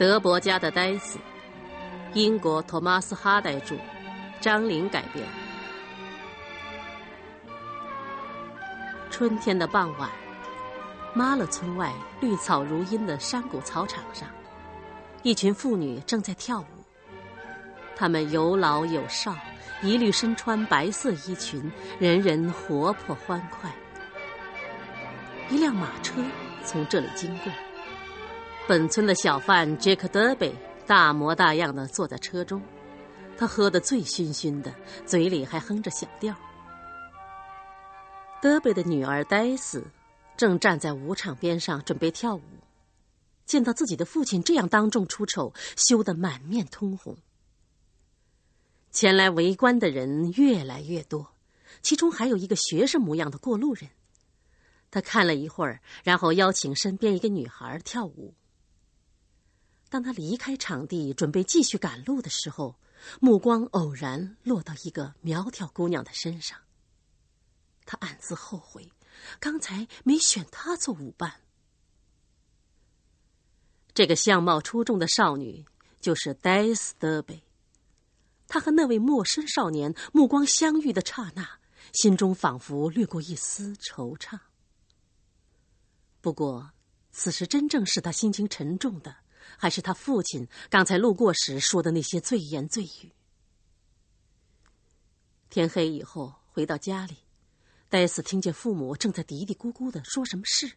德伯家的呆子，英国托马斯·哈代著，张玲改编。春天的傍晚，马勒村外绿草如茵的山谷草场上，一群妇女正在跳舞。她们有老有少，一律身穿白色衣裙，人人活泼欢快。一辆马车从这里经过。本村的小贩杰克·德贝大模大样的坐在车中，他喝得醉醺醺的，嘴里还哼着小调。德贝的女儿黛斯正站在舞场边上准备跳舞，见到自己的父亲这样当众出丑，羞得满面通红。前来围观的人越来越多，其中还有一个学生模样的过路人。他看了一会儿，然后邀请身边一个女孩跳舞。当他离开场地，准备继续赶路的时候，目光偶然落到一个苗条姑娘的身上。他暗自后悔，刚才没选她做舞伴。这个相貌出众的少女就是黛斯·德贝。她和那位陌生少年目光相遇的刹那，心中仿佛掠过一丝惆怅。不过，此时真正使他心情沉重的。还是他父亲刚才路过时说的那些醉言醉语。天黑以后回到家里，戴斯听见父母正在嘀嘀咕咕的说什么事。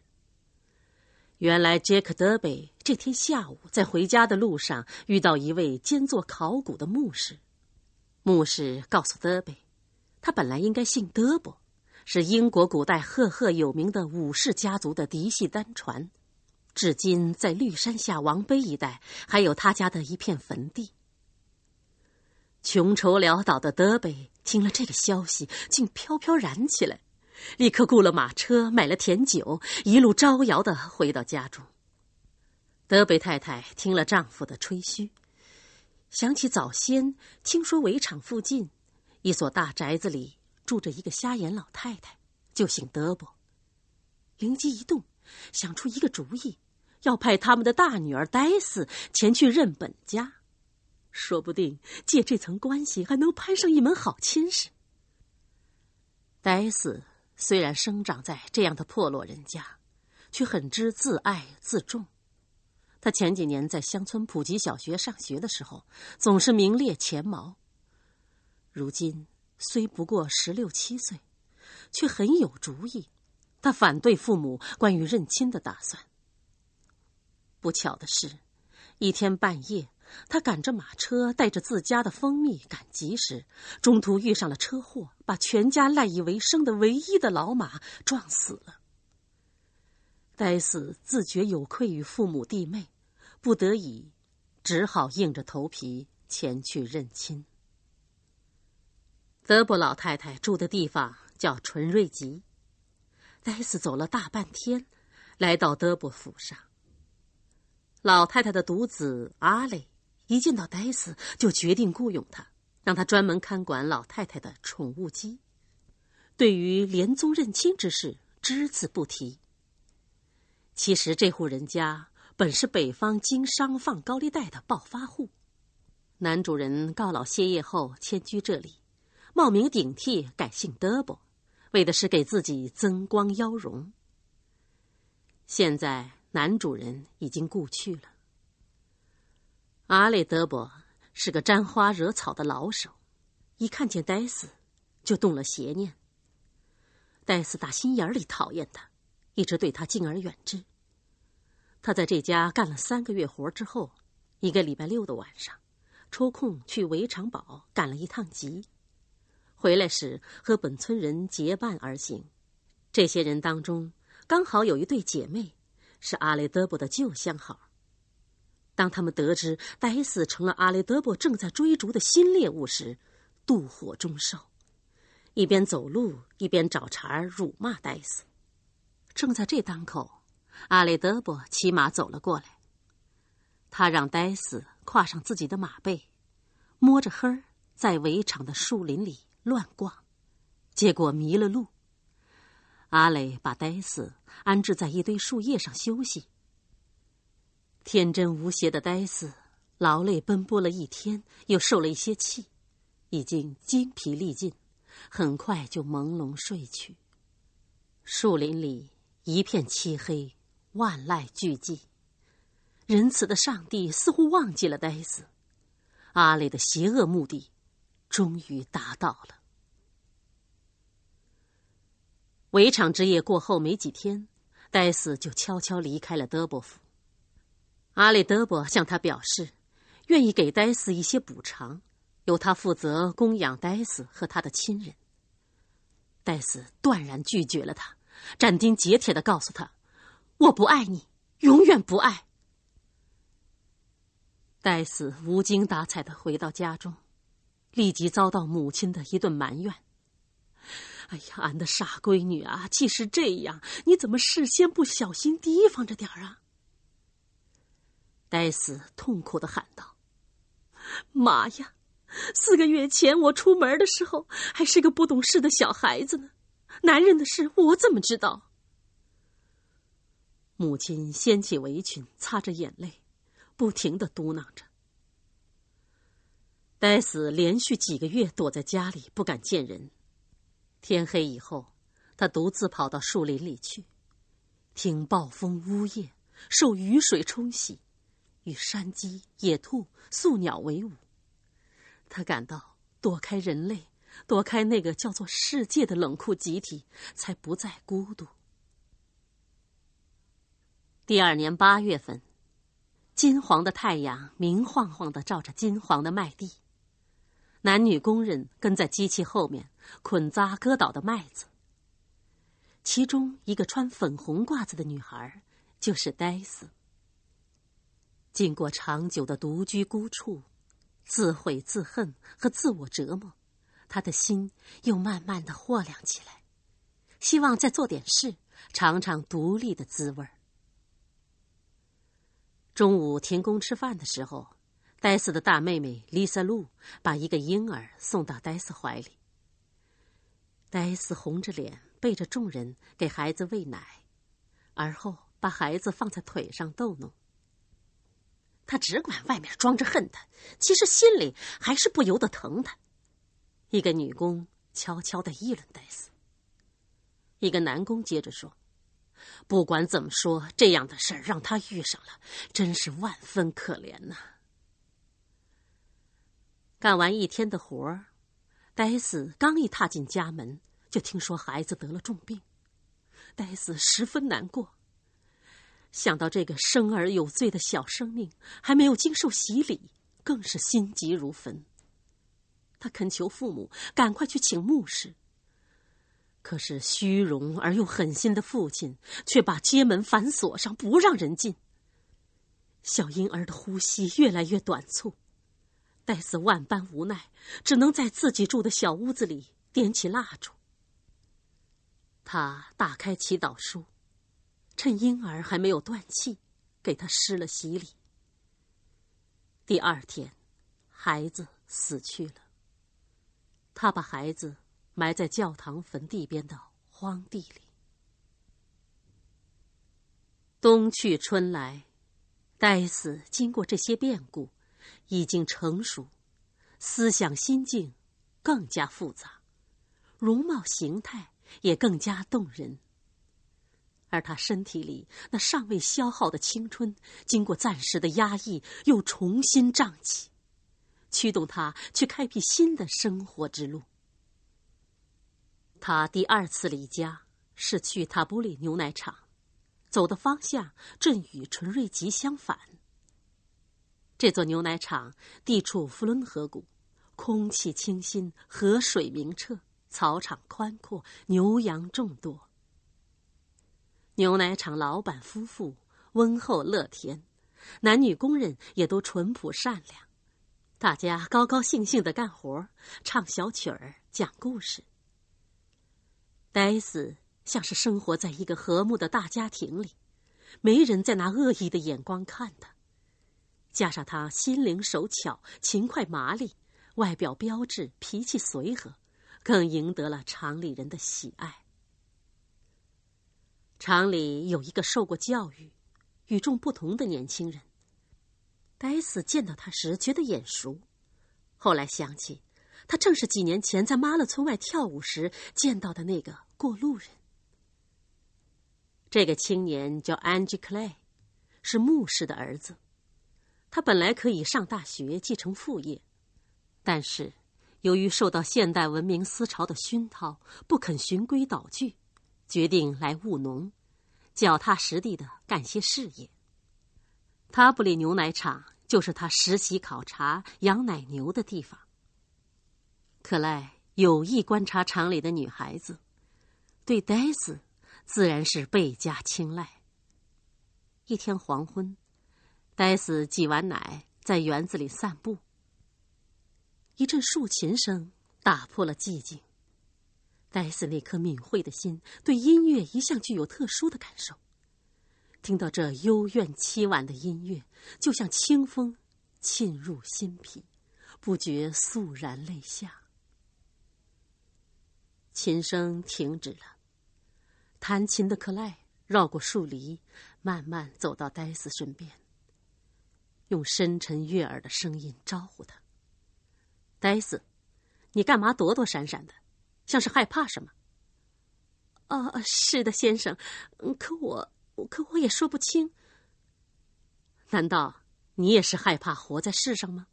原来杰克德贝这天下午在回家的路上遇到一位兼做考古的牧师，牧师告诉德贝，他本来应该姓德伯，是英国古代赫赫有名的武士家族的嫡系单传。至今，在绿山下王碑一带，还有他家的一片坟地。穷愁潦倒的德贝听了这个消息，竟飘飘然起来，立刻雇了马车，买了甜酒，一路招摇的回到家中。德贝太太听了丈夫的吹嘘，想起早先听说围场附近一所大宅子里住着一个瞎眼老太太，就姓德伯，灵机一动，想出一个主意。要派他们的大女儿黛斯前去认本家，说不定借这层关系还能攀上一门好亲事。黛斯虽然生长在这样的破落人家，却很知自爱自重。他前几年在乡村普及小学上学的时候，总是名列前茅。如今虽不过十六七岁，却很有主意。他反对父母关于认亲的打算。不巧的是，一天半夜，他赶着马车，带着自家的蜂蜜赶集时，中途遇上了车祸，把全家赖以为生的唯一的老马撞死了。呆死自觉有愧于父母弟妹，不得已，只好硬着头皮前去认亲。德布老太太住的地方叫纯瑞吉，呆死走了大半天，来到德伯府上。老太太的独子阿雷一见到戴斯，就决定雇佣他，让他专门看管老太太的宠物鸡。对于连宗认亲之事，只字不提。其实这户人家本是北方经商放高利贷的暴发户，男主人告老歇业后迁居这里，冒名顶替改姓德伯，为的是给自己增光邀荣。现在。男主人已经故去了。阿雷德伯是个沾花惹草的老手，一看见戴斯，就动了邪念。戴斯打心眼里讨厌他，一直对他敬而远之。他在这家干了三个月活之后，一个礼拜六的晚上，抽空去围场堡赶了一趟集，回来时和本村人结伴而行。这些人当中，刚好有一对姐妹。是阿雷德伯的旧相好。当他们得知戴斯成了阿雷德伯正在追逐的新猎物时，妒火中烧，一边走路一边找茬辱骂戴斯。正在这当口，阿雷德伯骑马走了过来。他让戴斯跨上自己的马背，摸着黑儿在围场的树林里乱逛，结果迷了路。阿雷把呆斯安置在一堆树叶上休息。天真无邪的呆斯，劳累奔波了一天，又受了一些气，已经精疲力尽，很快就朦胧睡去。树林里一片漆黑，万籁俱寂。仁慈的上帝似乎忘记了呆斯，阿磊的邪恶目的终于达到了。围场之夜过后没几天，戴斯就悄悄离开了德伯府。阿里德伯向他表示，愿意给戴斯一些补偿，由他负责供养戴斯和他的亲人。戴斯断然拒绝了他，斩钉截铁的告诉他：“我不爱你，永远不爱。”戴斯无精打采的回到家中，立即遭到母亲的一顿埋怨：“哎呀，俺的傻闺女啊，既是这样，你怎么事先不小心提防着点儿啊？”戴斯痛苦的喊道：“妈呀！四个月前我出门的时候还是个不懂事的小孩子呢，男人的事我怎么知道？”母亲掀起围裙，擦着眼泪，不停的嘟囔着。戴斯连续几个月躲在家里，不敢见人。天黑以后，他独自跑到树林里去，听暴风呜咽，受雨水冲洗。与山鸡、野兔、宿鸟为伍，他感到躲开人类，躲开那个叫做世界的冷酷集体，才不再孤独。第二年八月份，金黄的太阳明晃晃的照着金黄的麦地，男女工人跟在机器后面捆扎割倒的麦子。其中一个穿粉红褂子的女孩，就是戴斯。经过长久的独居孤处，自毁自恨和自我折磨，他的心又慢慢的豁亮起来，希望再做点事，尝尝独立的滋味儿中午停工吃饭的时候，戴斯的大妹妹丽萨露把一个婴儿送到戴斯怀里。戴斯红着脸背着众人给孩子喂奶，而后把孩子放在腿上逗弄。他只管外面装着恨他，其实心里还是不由得疼他。一个女工悄悄的议论戴斯。一个男工接着说：“不管怎么说，这样的事儿让他遇上了，真是万分可怜呐。”干完一天的活儿，戴斯刚一踏进家门，就听说孩子得了重病，戴斯十分难过。想到这个生而有罪的小生命还没有经受洗礼，更是心急如焚。他恳求父母赶快去请牧师。可是虚荣而又狠心的父亲却把街门反锁上，不让人进。小婴儿的呼吸越来越短促，戴斯万般无奈，只能在自己住的小屋子里点起蜡烛。他打开祈祷书。趁婴儿还没有断气，给他施了洗礼。第二天，孩子死去了。他把孩子埋在教堂坟地边的荒地里。冬去春来，戴斯经过这些变故，已经成熟，思想心境更加复杂，容貌形态也更加动人。而他身体里那尚未消耗的青春，经过暂时的压抑，又重新胀起，驱动他去开辟新的生活之路。他第二次离家是去塔布里牛奶厂，走的方向正与纯瑞吉相反。这座牛奶厂地处弗伦河谷，空气清新，河水明澈，草场宽阔，牛羊众多。牛奶厂老板夫妇温厚乐天，男女工人也都淳朴善良，大家高高兴兴的干活，唱小曲儿，讲故事。戴斯像是生活在一个和睦的大家庭里，没人在拿恶意的眼光看他。加上他心灵手巧、勤快麻利，外表标致，脾气随和，更赢得了厂里人的喜爱。厂里有一个受过教育、与众不同的年轻人，戴斯见到他时觉得眼熟，后来想起，他正是几年前在马勒村外跳舞时见到的那个过路人。这个青年叫安吉·克莱，是牧师的儿子。他本来可以上大学继承父业，但是由于受到现代文明思潮的熏陶，不肯循规蹈矩，决定来务农，脚踏实地的干些事业。塔布里牛奶厂就是他实习考察养奶牛的地方。克莱有意观察厂里的女孩子，对戴斯自然是倍加青睐。一天黄昏。戴斯挤完奶，在园子里散步。一阵竖琴声打破了寂静。戴斯那颗敏慧的心对音乐一向具有特殊的感受，听到这幽怨凄婉的音乐，就像清风沁入心脾，不觉肃然泪下。琴声停止了，弹琴的克莱绕过树篱，慢慢走到戴斯身边。用深沉悦耳的声音招呼他：“戴斯，你干嘛躲躲闪闪的，像是害怕什么？”“啊，是的，先生。可我，可我也说不清。难道你也是害怕活在世上吗？”“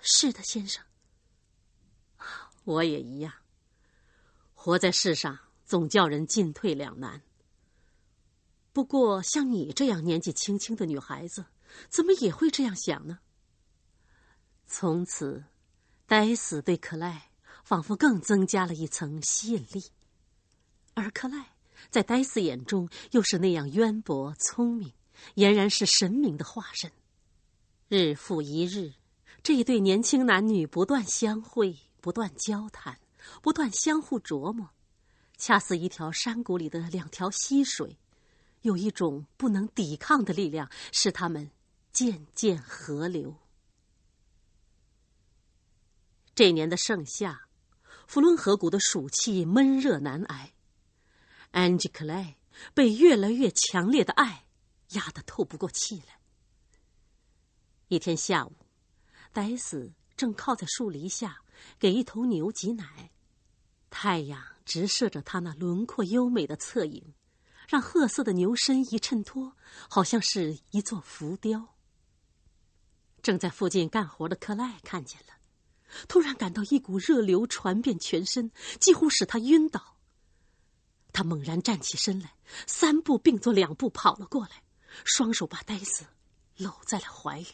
是的，先生。”“我也一样。活在世上总叫人进退两难。不过，像你这样年纪轻轻的女孩子。”怎么也会这样想呢？从此，戴斯对克莱仿佛更增加了一层吸引力，而克莱在戴斯眼中又是那样渊博聪明，俨然是神明的化身。日复一日，这一对年轻男女不断相会，不断交谈，不断相互琢磨，恰似一条山谷里的两条溪水，有一种不能抵抗的力量，使他们。渐渐河流。这年的盛夏，弗伦河谷的暑气闷热难挨。安吉克莱被越来越强烈的爱压得透不过气来。一天下午，戴斯正靠在树篱下给一头牛挤奶，太阳直射着他那轮廓优美的侧影，让褐色的牛身一衬托，好像是一座浮雕。正在附近干活的克莱看见了，突然感到一股热流传遍全身，几乎使他晕倒。他猛然站起身来，三步并作两步跑了过来，双手把戴斯搂在了怀里。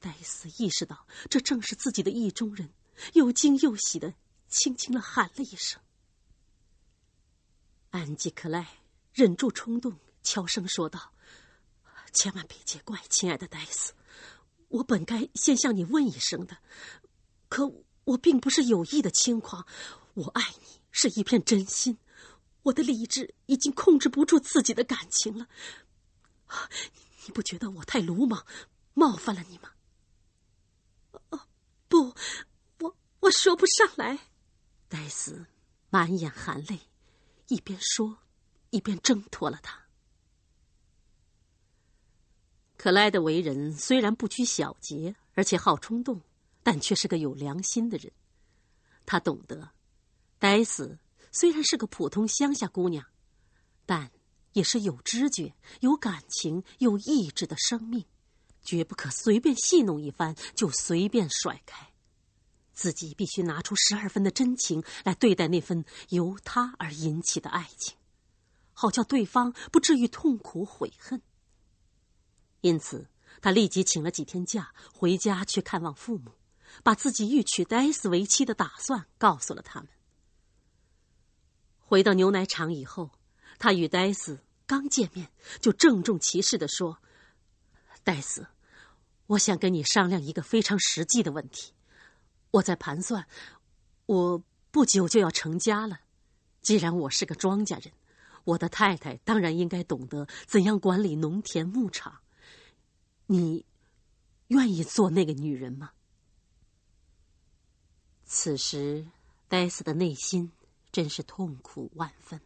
戴斯意识到这正是自己的意中人，又惊又喜的轻轻的喊了一声：“安吉克莱！”忍住冲动，悄声说道。千万别见怪，亲爱的戴斯，我本该先向你问一声的，可我并不是有意的轻狂，我爱你是一片真心，我的理智已经控制不住自己的感情了。你不觉得我太鲁莽，冒犯了你吗？哦，不，我我说不上来。戴斯满眼含泪，一边说，一边挣脱了他。克莱的为人虽然不拘小节，而且好冲动，但却是个有良心的人。他懂得，戴斯虽然是个普通乡下姑娘，但也是有知觉、有感情、有意志的生命，绝不可随便戏弄一番就随便甩开。自己必须拿出十二分的真情来对待那份由他而引起的爱情，好叫对方不至于痛苦悔恨。因此，他立即请了几天假，回家去看望父母，把自己欲娶戴斯为妻的打算告诉了他们。回到牛奶厂以后，他与戴斯刚见面，就郑重其事的说：“戴斯，我想跟你商量一个非常实际的问题。我在盘算，我不久就要成家了。既然我是个庄稼人，我的太太当然应该懂得怎样管理农田牧场。”你愿意做那个女人吗？此时，戴斯的内心真是痛苦万分。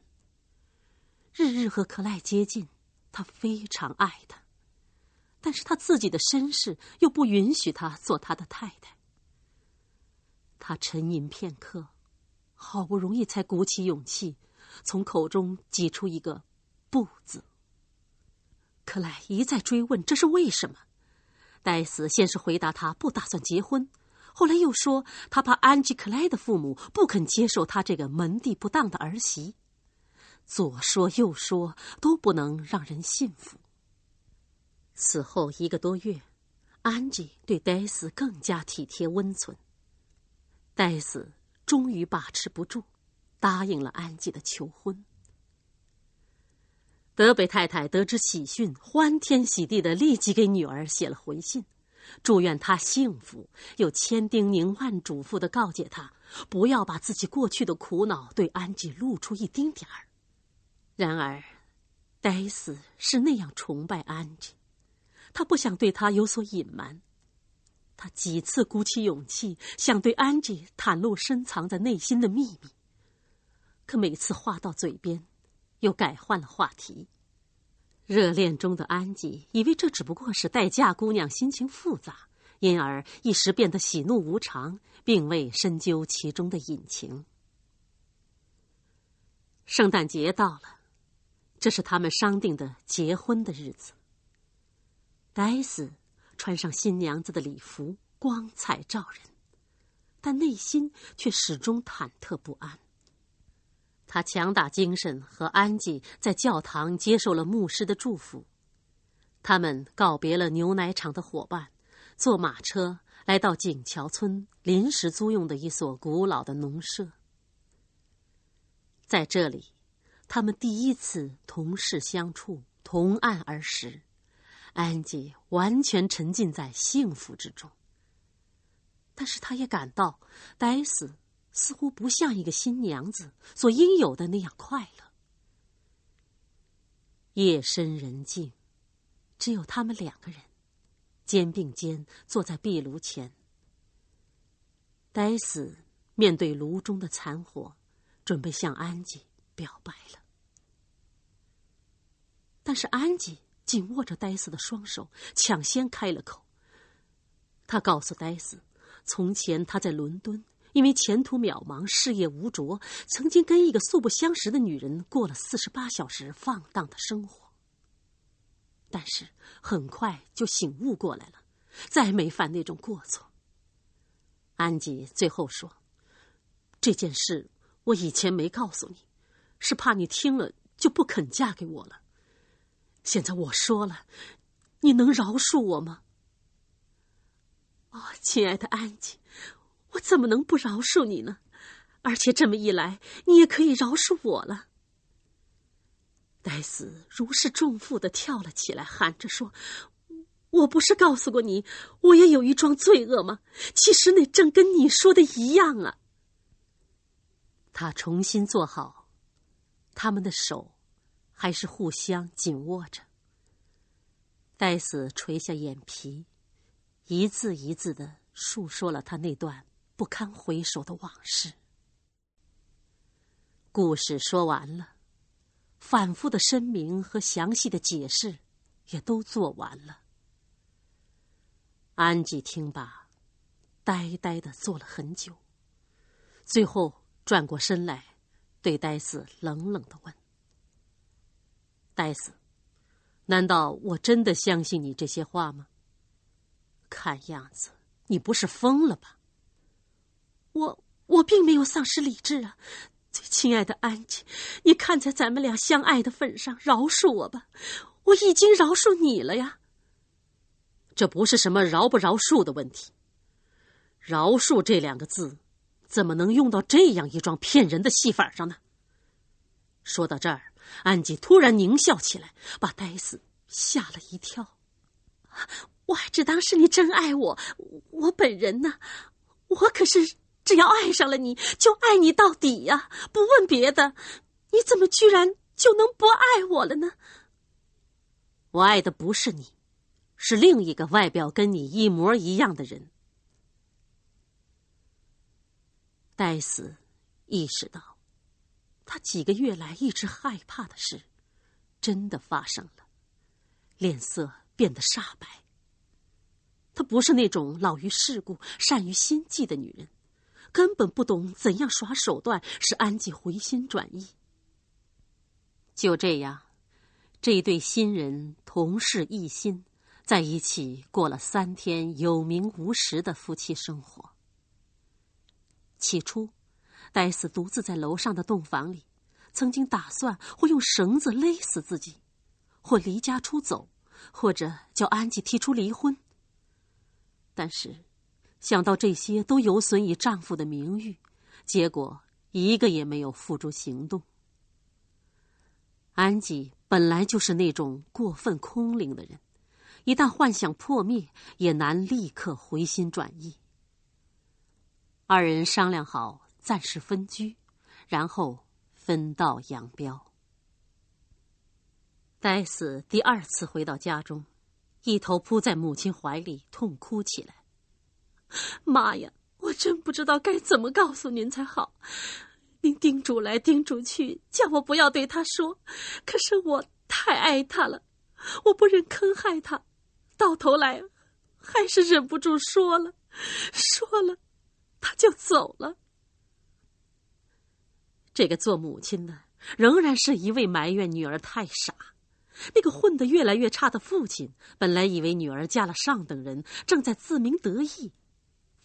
日日和克莱接近，他非常爱她，但是他自己的身世又不允许他做他的太太。他沉吟片刻，好不容易才鼓起勇气，从口中挤出一个“不”字。克莱一再追问这是为什么，戴斯先是回答他不打算结婚，后来又说他怕安吉克莱的父母不肯接受他这个门第不当的儿媳。左说右说都不能让人信服。此后一个多月，安吉对戴斯更加体贴温存。戴斯终于把持不住，答应了安吉的求婚。德北太太得知喜讯，欢天喜地的立即给女儿写了回信，祝愿她幸福，又千叮咛万嘱咐的告诫她，不要把自己过去的苦恼对安吉露出一丁点儿。然而，戴斯是那样崇拜安吉，他不想对他有所隐瞒。他几次鼓起勇气想对安吉袒露深藏在内心的秘密，可每次话到嘴边，又改换了话题。热恋中的安吉以为这只不过是待嫁姑娘心情复杂，因而一时变得喜怒无常，并未深究其中的隐情。圣诞节到了。这是他们商定的结婚的日子。戴斯穿上新娘子的礼服，光彩照人，但内心却始终忐忑不安。他强打精神，和安吉在教堂接受了牧师的祝福。他们告别了牛奶厂的伙伴，坐马车来到景桥村临时租用的一所古老的农舍。在这里。他们第一次同室相处，同案而食，安吉完全沉浸在幸福之中。但是，他也感到戴斯似乎不像一个新娘子所应有的那样快乐。夜深人静，只有他们两个人，肩并肩坐在壁炉前。戴斯面对炉中的残火，准备向安吉。表白了，但是安吉紧握着戴斯的双手，抢先开了口。他告诉戴斯，从前他在伦敦，因为前途渺茫、事业无着，曾经跟一个素不相识的女人过了四十八小时放荡的生活。但是很快就醒悟过来了，再没犯那种过错。安吉最后说：“这件事我以前没告诉你。”是怕你听了就不肯嫁给我了。现在我说了，你能饶恕我吗？哦，亲爱的安吉，我怎么能不饶恕你呢？而且这么一来，你也可以饶恕我了。戴斯如释重负的跳了起来，喊着说：“我不是告诉过你，我也有一桩罪恶吗？其实那正跟你说的一样啊。”他重新坐好。他们的手还是互相紧握着。戴斯垂下眼皮，一字一字的述说了他那段不堪回首的往事。故事说完了，反复的声明和详细的解释也都做完了。安吉听罢，呆呆的坐了很久，最后转过身来。对戴斯冷冷的问：“戴斯，难道我真的相信你这些话吗？看样子你不是疯了吧？”“我我并没有丧失理智啊，最亲爱的安吉，你看在咱们俩相爱的份上，饶恕我吧，我已经饶恕你了呀。这不是什么饶不饶恕的问题，饶恕这两个字。”怎么能用到这样一桩骗人的戏法上呢？说到这儿，安吉突然狞笑起来，把戴斯吓了一跳。我还只当是你真爱我，我本人呢？我可是只要爱上了你就爱你到底呀，不问别的。你怎么居然就能不爱我了呢？我爱的不是你，是另一个外表跟你一模一样的人。戴斯意识到，他几个月来一直害怕的事，真的发生了，脸色变得煞白。她不是那种老于世故、善于心计的女人，根本不懂怎样耍手段使安吉回心转意。就这样，这一对新人同事一心，在一起过了三天有名无实的夫妻生活。起初，戴斯独自在楼上的洞房里，曾经打算或用绳子勒死自己，或离家出走，或者叫安吉提出离婚。但是，想到这些都有损于丈夫的名誉，结果一个也没有付诸行动。安吉本来就是那种过分空灵的人，一旦幻想破灭，也难立刻回心转意。二人商量好暂时分居，然后分道扬镳。戴斯第二次回到家中。一头扑在母亲怀里，痛哭起来。妈呀，我真不知道该怎么告诉您才好。您叮嘱来叮嘱去，叫我不要对他说。可是我太爱他了，我不忍坑害他，到头来还是忍不住说了。说了，他就走了。这个做母亲的仍然是一味埋怨女儿太傻。那个混得越来越差的父亲，本来以为女儿嫁了上等人，正在自鸣得意。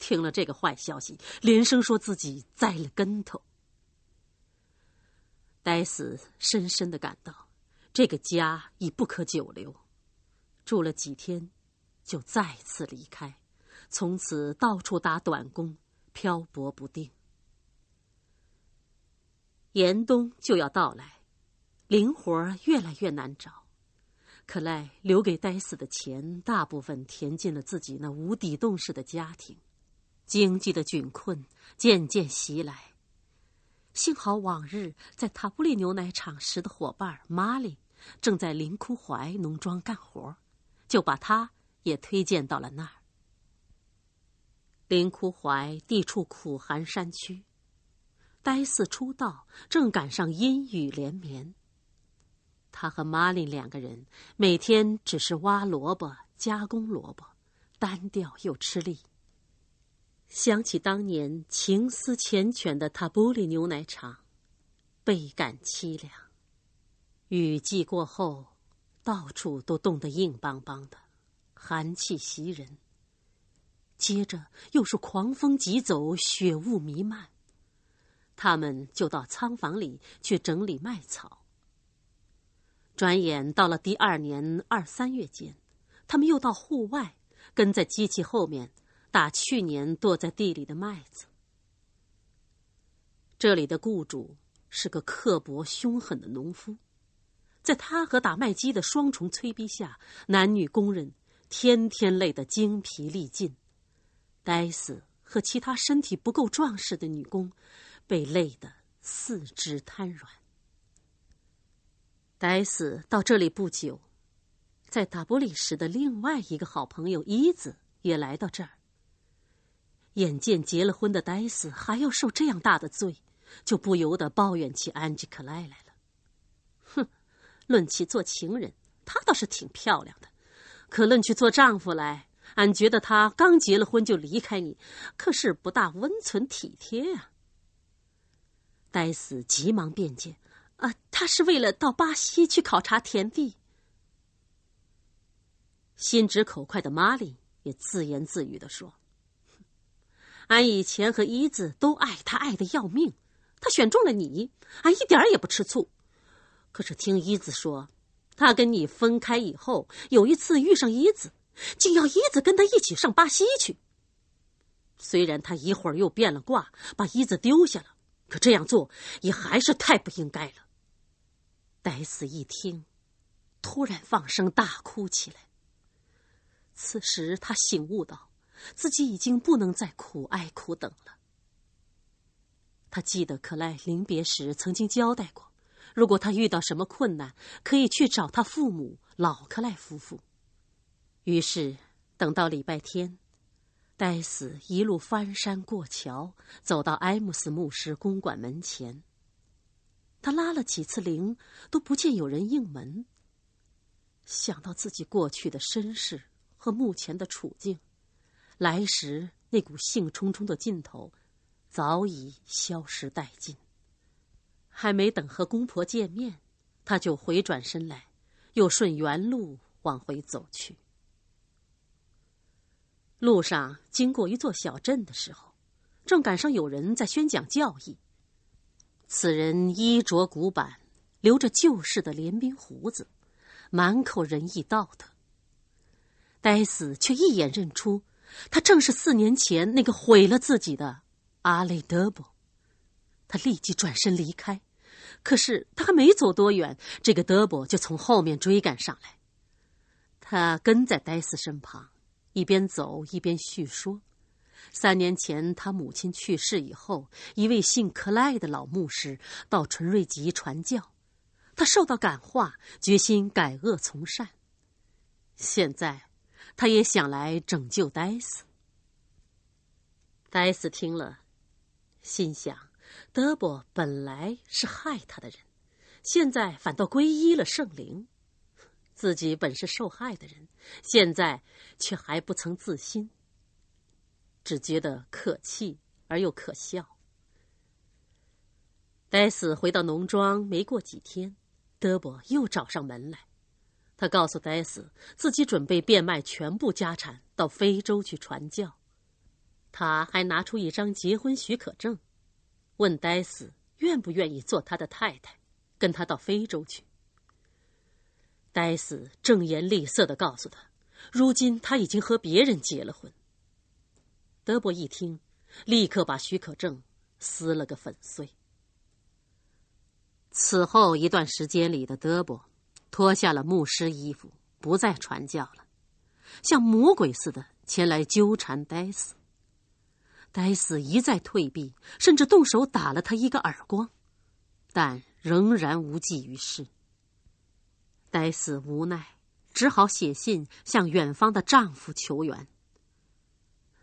听了这个坏消息，连声说自己栽了跟头。戴斯深深的感到，这个家已不可久留。住了几天，就再次离开，从此到处打短工，漂泊不定。严冬就要到来，零活越来越难找。克莱留给戴斯的钱，大部分填进了自己那无底洞式的家庭，经济的窘困渐渐袭来。幸好往日在塔布利牛奶厂时的伙伴玛丽正在林库怀农庄干活，就把他也推荐到了那儿。林库怀地处苦寒山区，呆四出道正赶上阴雨连绵。他和玛丽两个人每天只是挖萝卜、加工萝卜，单调又吃力。想起当年情思缱绻的塔布里牛奶厂，倍感凄凉。雨季过后，到处都冻得硬邦邦的，寒气袭人。接着又是狂风疾走，雪雾弥漫，他们就到仓房里去整理麦草。转眼到了第二年二三月间，他们又到户外，跟在机器后面打去年剁在地里的麦子。这里的雇主是个刻薄凶狠的农夫，在他和打麦机的双重催逼下，男女工人天天累得精疲力尽。戴斯和其他身体不够壮实的女工，被累得四肢瘫软。戴斯到这里不久，在达波里时的另外一个好朋友伊子也来到这儿。眼见结了婚的戴斯还要受这样大的罪，就不由得抱怨起安吉克莱来了。哼，论起做情人，她倒是挺漂亮的；可论去做丈夫来，俺觉得她刚结了婚就离开你，可是不大温存体贴呀。戴斯急忙辩解。啊，他是为了到巴西去考察田地。心直口快的玛丽也自言自语的说：“俺以前和伊子都爱他，爱的要命。他选中了你，俺一点也不吃醋。可是听伊子说，他跟你分开以后，有一次遇上伊子，竟要伊子跟他一起上巴西去。虽然他一会儿又变了卦，把伊子丢下了，可这样做也还是太不应该了。”戴斯一听，突然放声大哭起来。此时他醒悟到，自己已经不能再苦哀苦等了。他记得克莱临别时曾经交代过，如果他遇到什么困难，可以去找他父母老克莱夫妇。于是，等到礼拜天，戴斯一路翻山过桥，走到埃姆斯牧师公馆门前。他拉了几次铃，都不见有人应门。想到自己过去的身世和目前的处境，来时那股兴冲冲的劲头早已消失殆尽。还没等和公婆见面，他就回转身来，又顺原路往回走去。路上经过一座小镇的时候，正赶上有人在宣讲教义。此人衣着古板，留着旧式的连鬓胡子，满口仁义道德。呆死却一眼认出，他正是四年前那个毁了自己的阿雷德伯。他立即转身离开，可是他还没走多远，这个德伯就从后面追赶上来。他跟在戴斯身旁，一边走一边叙说：三年前他母亲去世以后，一位姓克莱的老牧师到纯瑞吉传教，他受到感化，决心改恶从善。现在，他也想来拯救戴斯。戴斯听了，心想。德伯本来是害他的人，现在反倒皈依了圣灵。自己本是受害的人，现在却还不曾自新，只觉得可气而又可笑。戴斯回到农庄没过几天，德伯又找上门来。他告诉戴斯，自己准备变卖全部家产到非洲去传教。他还拿出一张结婚许可证。问戴斯愿不愿意做他的太太，跟他到非洲去。戴斯正言厉色的告诉他，如今他已经和别人结了婚。德伯一听，立刻把许可证撕了个粉碎。此后一段时间里的德伯，脱下了牧师衣服，不再传教了，像魔鬼似的前来纠缠戴斯。戴斯一再退避，甚至动手打了他一个耳光，但仍然无济于事。戴斯无奈，只好写信向远方的丈夫求援。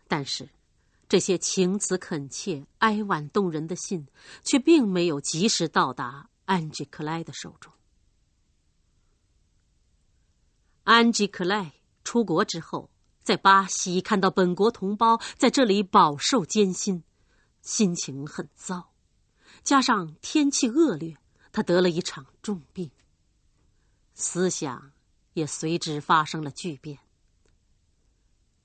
但是，这些情词恳切、哀婉动人的信，却并没有及时到达安吉克莱的手中。安吉克莱出国之后。在巴西看到本国同胞在这里饱受艰辛，心情很糟，加上天气恶劣，他得了一场重病。思想也随之发生了巨变。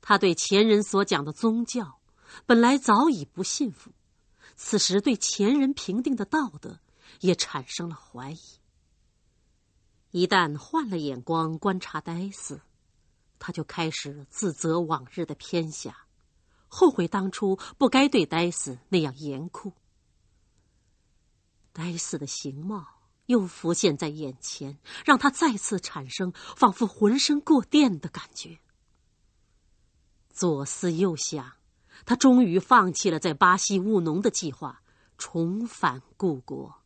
他对前人所讲的宗教本来早已不信服，此时对前人评定的道德也产生了怀疑。一旦换了眼光观察戴斯。他就开始自责往日的偏狭，后悔当初不该对戴斯那样严酷。戴斯的形貌又浮现在眼前，让他再次产生仿佛浑身过电的感觉。左思右想，他终于放弃了在巴西务农的计划，重返故国。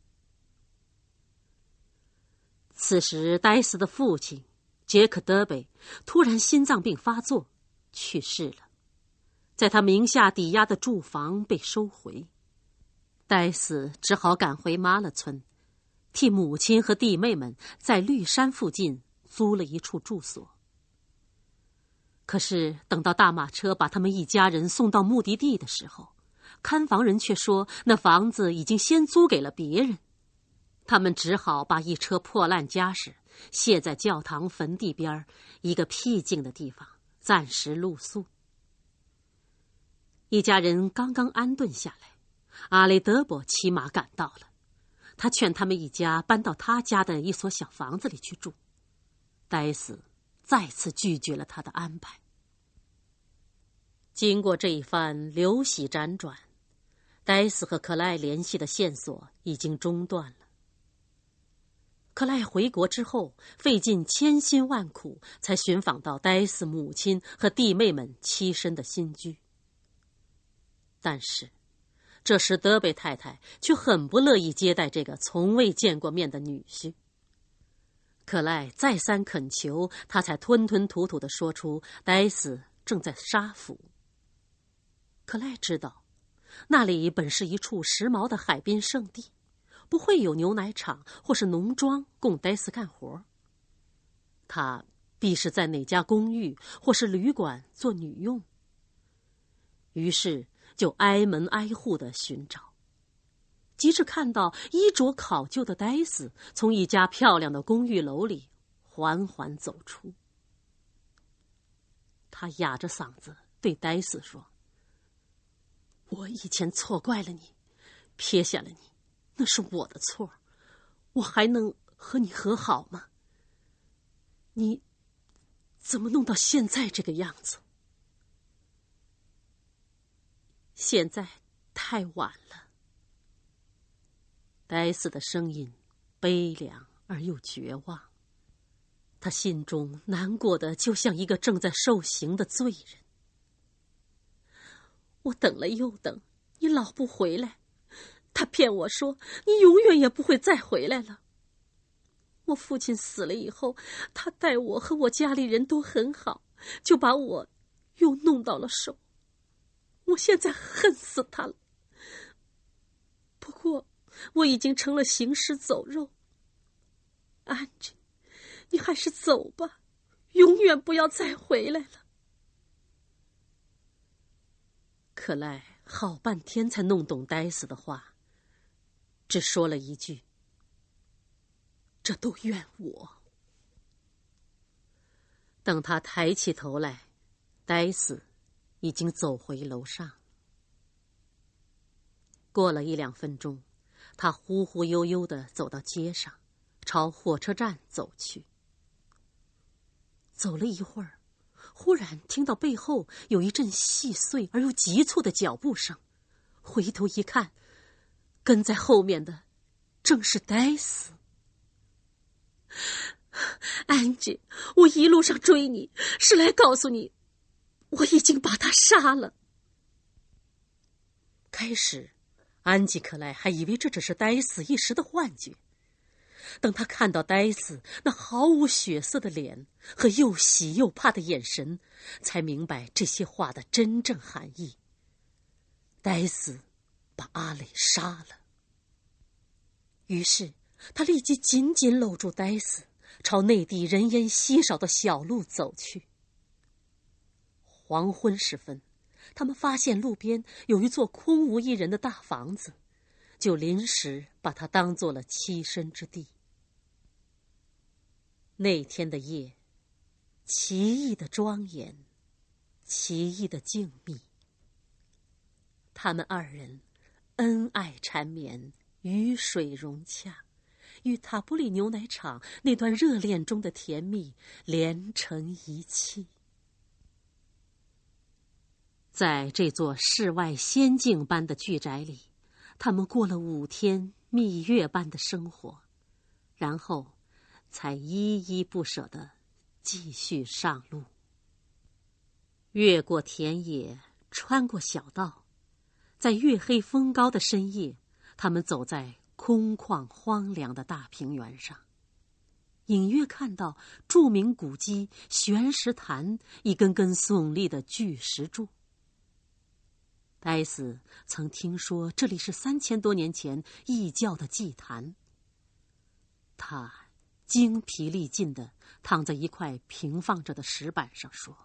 此时，戴斯的父亲。杰克·德贝突然心脏病发作，去世了。在他名下抵押的住房被收回，戴斯只好赶回马勒村，替母亲和弟妹们在绿山附近租了一处住所。可是，等到大马车把他们一家人送到目的地的时候，看房人却说那房子已经先租给了别人，他们只好把一车破烂家什。卸在教堂坟地边一个僻静的地方，暂时露宿。一家人刚刚安顿下来，阿雷德伯骑马赶到了。他劝他们一家搬到他家的一所小房子里去住。戴斯再次拒绝了他的安排。经过这一番流徙辗转，戴斯和克莱联系的线索已经中断了。克莱回国之后，费尽千辛万苦，才寻访到戴斯母亲和弟妹们栖身的新居。但是，这时德贝太太却很不乐意接待这个从未见过面的女婿。克莱再三恳求，他才吞吞吐吐的说出戴斯正在沙府。克莱知道，那里本是一处时髦的海滨圣地。不会有牛奶厂或是农庄供戴斯干活。他必是在哪家公寓或是旅馆做女佣。于是就挨门挨户的寻找，及至看到衣着考究的戴斯从一家漂亮的公寓楼里缓缓走出，他哑着嗓子对戴斯说：“我以前错怪了你，撇下了你，那是我的错，我还能和你和好吗？你怎么弄到现在这个样子？”现在太晚了。戴斯的声音悲凉而又绝望，他心中难过的就像一个正在受刑的罪人。我等了又等，你老不回来。他骗我说你永远也不会再回来了。我父亲死了以后，他待我和我家里人都很好，就把我又弄到了手。我现在恨死他了。不过，我已经成了行尸走肉。安吉，你还是走吧，永远不要再回来了。克莱好半天才弄懂呆死的话，只说了一句：“这都怨我。”等他抬起头来，呆死。已经走回楼上。过了一两分钟，他忽忽悠悠的走到街上，朝火车站走去。走了一会儿，忽然听到背后有一阵细碎而又急促的脚步声，回头一看，跟在后面的正是戴斯。安吉，我一路上追你是来告诉你。我已经把他杀了。开始，安吉克莱还以为这只是呆死一时的幻觉。等他看到呆死那毫无血色的脸和又喜又怕的眼神，才明白这些话的真正含义。呆死把阿磊杀了。于是，他立即紧紧搂住呆死，朝内地人烟稀少的小路走去。黄昏时分，他们发现路边有一座空无一人的大房子，就临时把它当做了栖身之地。那天的夜，奇异的庄严，奇异的静谧。他们二人恩爱缠绵，鱼水融洽，与塔布里牛奶厂那段热恋中的甜蜜连成一气。在这座世外仙境般的巨宅里，他们过了五天蜜月般的生活，然后才依依不舍的继续上路。越过田野，穿过小道，在月黑风高的深夜，他们走在空旷荒凉的大平原上，隐约看到著名古迹玄石潭一根根耸立的巨石柱。戴斯曾听说这里是三千多年前异教的祭坛。他精疲力尽的躺在一块平放着的石板上说：“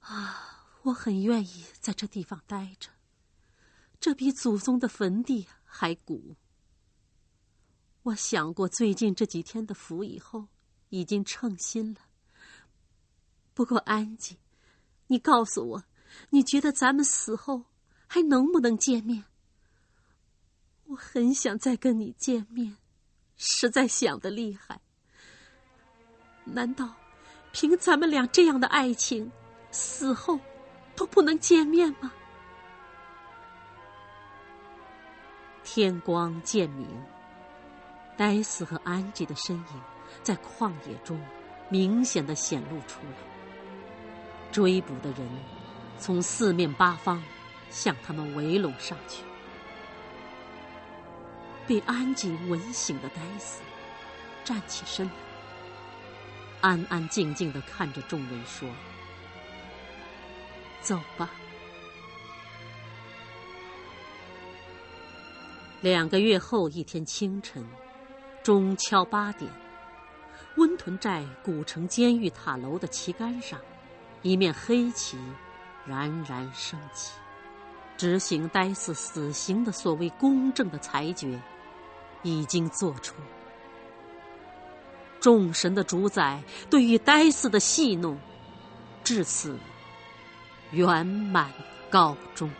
啊，我很愿意在这地方待着，这比祖宗的坟地还古。我想过最近这几天的福以后，已经称心了。不过安吉，你告诉我。”你觉得咱们死后还能不能见面？我很想再跟你见面，实在想的厉害。难道凭咱们俩这样的爱情，死后都不能见面吗？天光渐明，戴斯和安吉的身影在旷野中明显的显露出来，追捕的人。从四面八方向他们围拢上去，被安吉吻醒的戴斯站起身来，安安静静的看着众人说：“走吧。”两个月后一天清晨，钟敲八点，温屯寨古城监狱塔楼的旗杆上，一面黑旗冉冉升起，执行呆寺死刑的所谓公正的裁决已经作出。众神的主宰对于呆寺的戏弄，至此圆满告终。